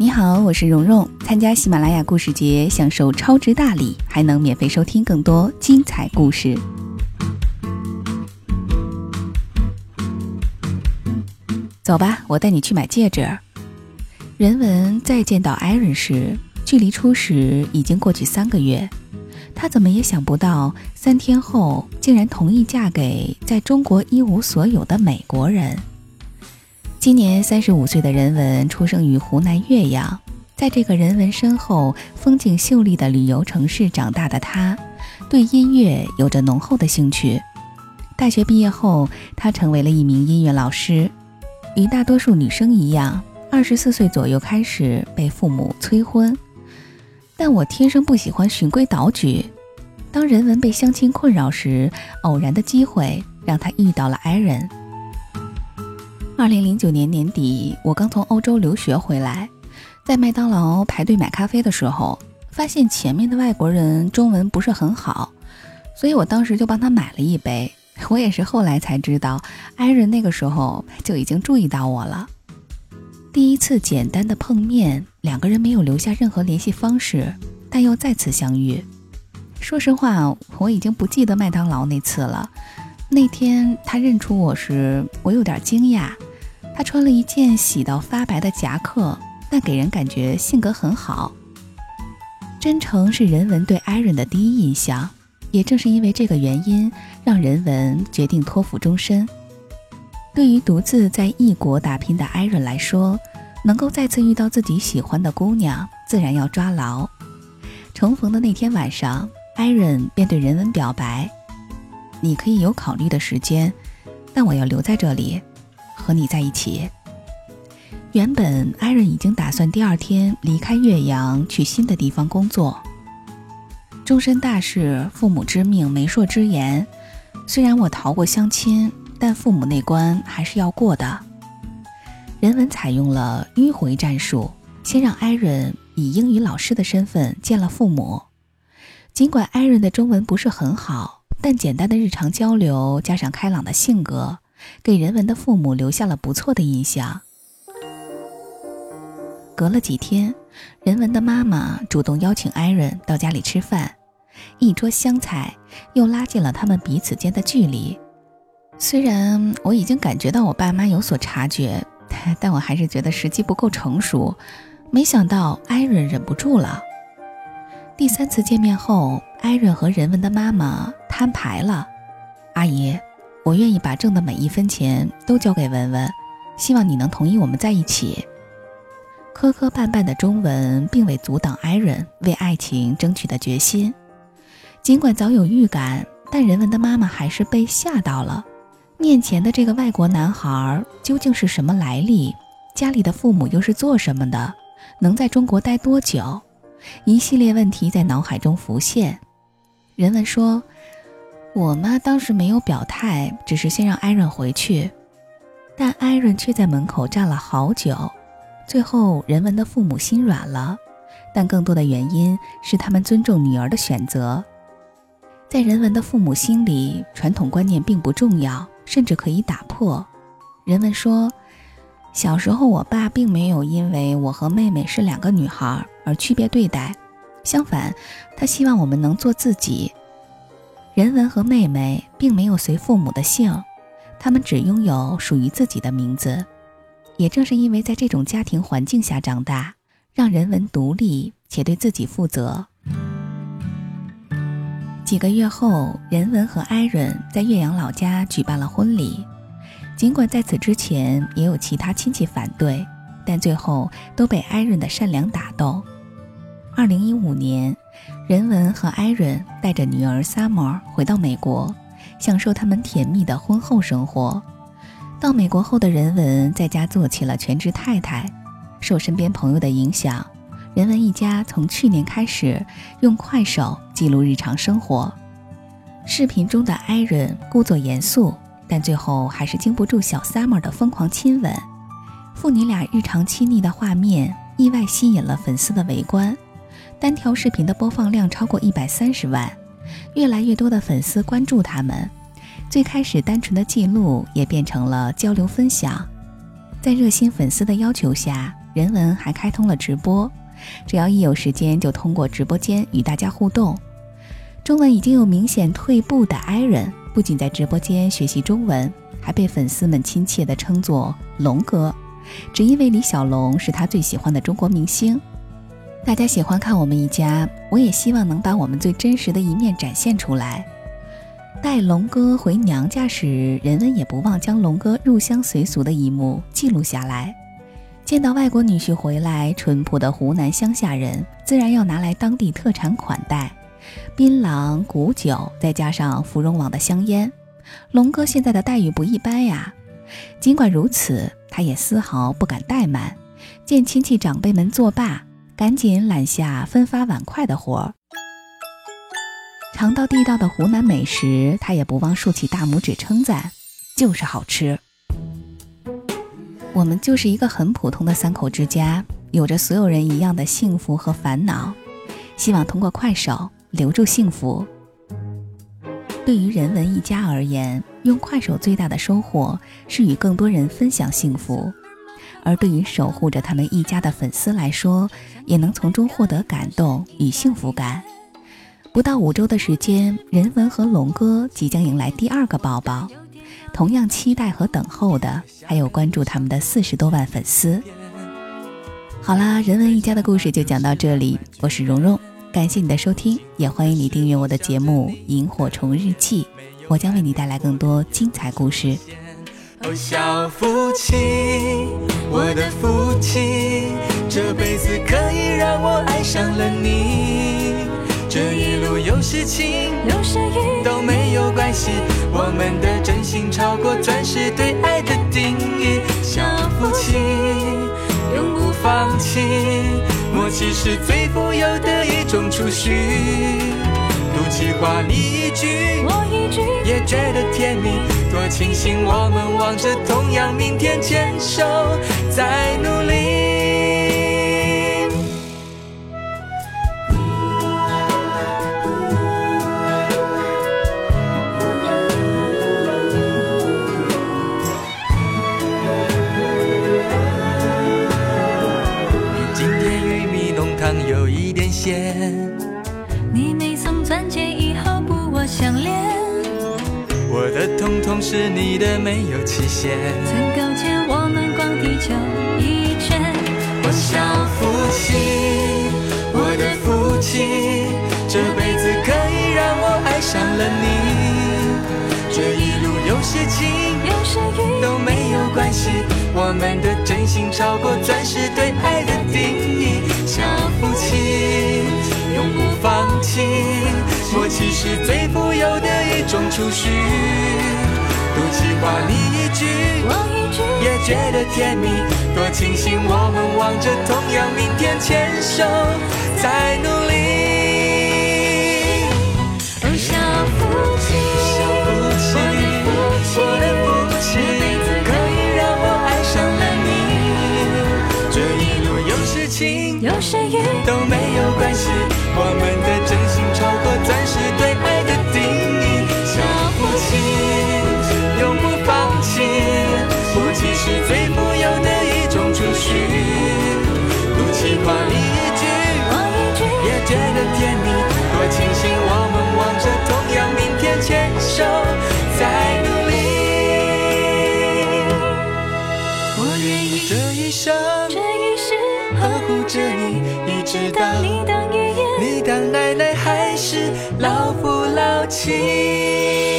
你好，我是蓉蓉。参加喜马拉雅故事节，享受超值大礼，还能免费收听更多精彩故事。走吧，我带你去买戒指。人文再见到艾伦时，距离初始已经过去三个月。他怎么也想不到，三天后竟然同意嫁给在中国一无所有的美国人。今年三十五岁的人文出生于湖南岳阳，在这个人文深厚、风景秀丽的旅游城市长大的他，对音乐有着浓厚的兴趣。大学毕业后，他成为了一名音乐老师。与大多数女生一样，二十四岁左右开始被父母催婚。但我天生不喜欢循规蹈矩。当人文被相亲困扰时，偶然的机会让他遇到了艾伦。二零零九年年底，我刚从欧洲留学回来，在麦当劳排队买咖啡的时候，发现前面的外国人中文不是很好，所以我当时就帮他买了一杯。我也是后来才知道，艾伦那个时候就已经注意到我了。第一次简单的碰面，两个人没有留下任何联系方式，但又再次相遇。说实话，我已经不记得麦当劳那次了。那天他认出我时，我有点惊讶。他穿了一件洗到发白的夹克，但给人感觉性格很好。真诚是人文对艾伦的第一印象，也正是因为这个原因，让人文决定托付终身。对于独自在异国打拼的艾伦来说，能够再次遇到自己喜欢的姑娘，自然要抓牢。重逢的那天晚上，艾伦便对人文表白：“你可以有考虑的时间，但我要留在这里。”和你在一起。原本艾伦已经打算第二天离开岳阳，去新的地方工作。终身大事，父母之命，媒妁之言。虽然我逃过相亲，但父母那关还是要过的。人文采用了迂回战术，先让艾伦以英语老师的身份见了父母。尽管艾伦的中文不是很好，但简单的日常交流加上开朗的性格。给人文的父母留下了不错的印象。隔了几天，人文的妈妈主动邀请艾伦到家里吃饭，一桌香菜又拉近了他们彼此间的距离。虽然我已经感觉到我爸妈有所察觉，但我还是觉得时机不够成熟。没想到艾伦忍不住了。第三次见面后，艾伦和人文的妈妈摊牌了：“阿姨。”我愿意把挣的每一分钱都交给文文，希望你能同意我们在一起。磕磕绊绊的中文并未阻挡艾伦为爱情争取的决心。尽管早有预感，但人文的妈妈还是被吓到了。面前的这个外国男孩究竟是什么来历？家里的父母又是做什么的？能在中国待多久？一系列问题在脑海中浮现。人文说。我妈当时没有表态，只是先让艾伦回去，但艾伦却在门口站了好久。最后，人文的父母心软了，但更多的原因是他们尊重女儿的选择。在人文的父母心里，传统观念并不重要，甚至可以打破。人文说，小时候我爸并没有因为我和妹妹是两个女孩而区别对待，相反，他希望我们能做自己。人文和妹妹并没有随父母的姓，他们只拥有属于自己的名字。也正是因为在这种家庭环境下长大，让人文独立且对自己负责。几个月后，人文和艾伦在岳阳老家举办了婚礼。尽管在此之前也有其他亲戚反对，但最后都被艾伦的善良打动。二零一五年。人文和艾伦带着女儿 Summer 回到美国，享受他们甜蜜的婚后生活。到美国后的人文在家做起了全职太太。受身边朋友的影响，人文一家从去年开始用快手记录日常生活。视频中的艾伦故作严肃，但最后还是经不住小 Summer 的疯狂亲吻。父女俩日常亲昵的画面意外吸引了粉丝的围观。单条视频的播放量超过一百三十万，越来越多的粉丝关注他们。最开始单纯的记录也变成了交流分享。在热心粉丝的要求下，人文还开通了直播，只要一有时间就通过直播间与大家互动。中文已经有明显退步的 Iron，不仅在直播间学习中文，还被粉丝们亲切地称作“龙哥”，只因为李小龙是他最喜欢的中国明星。大家喜欢看我们一家，我也希望能把我们最真实的一面展现出来。待龙哥回娘家时，人文也不忘将龙哥入乡随俗的一幕记录下来。见到外国女婿回来，淳朴的湖南乡下人自然要拿来当地特产款待。槟榔、古酒，再加上芙蓉王的香烟，龙哥现在的待遇不一般呀。尽管如此，他也丝毫不敢怠慢。见亲戚长辈们作罢，赶紧揽下分发碗筷的活儿。尝到地道的湖南美食，他也不忘竖起大拇指称赞，就是好吃。我们就是一个很普通的三口之家，有着所有人一样的幸福和烦恼。希望通过快手。留住幸福。对于人文一家而言，用快手最大的收获是与更多人分享幸福；而对于守护着他们一家的粉丝来说，也能从中获得感动与幸福感。不到五周的时间，人文和龙哥即将迎来第二个宝宝。同样期待和等候的，还有关注他们的四十多万粉丝。好啦，人文一家的故事就讲到这里，我是蓉蓉。感谢你的收听，也欢迎你订阅我的节目《萤火虫日记》，我将为你带来更多精彩故事。小夫妻，我的福气，这辈子可以让我爱上了你。这一路有时晴，有时雨都没有关系，我们的真心超过钻石对爱的定义。小夫妻，永不放弃。默契是最富有的一种储蓄，赌气话你一句，我一句，也觉得甜蜜。庆幸我们望着同样明天，牵手在努力。没有期限。曾勾肩我们逛地球一圈，我小福气，我的福气，这辈子可以让我爱上了你。这一路有时晴，有时雨都没有关系，我们的真心超过钻石对爱的定义。小夫妻。永不放弃，默契是最富有的一种储蓄。话你一句，我一句，也觉得甜蜜。多庆幸我们望着同样明天，牵手在努力。哦，小夫妻，小福气，我的福气，这辈子可以让我爱上了你。这一路有时晴，有时雨，都没有关系。我们的你，当爷爷你。当奶奶还是老夫老妻。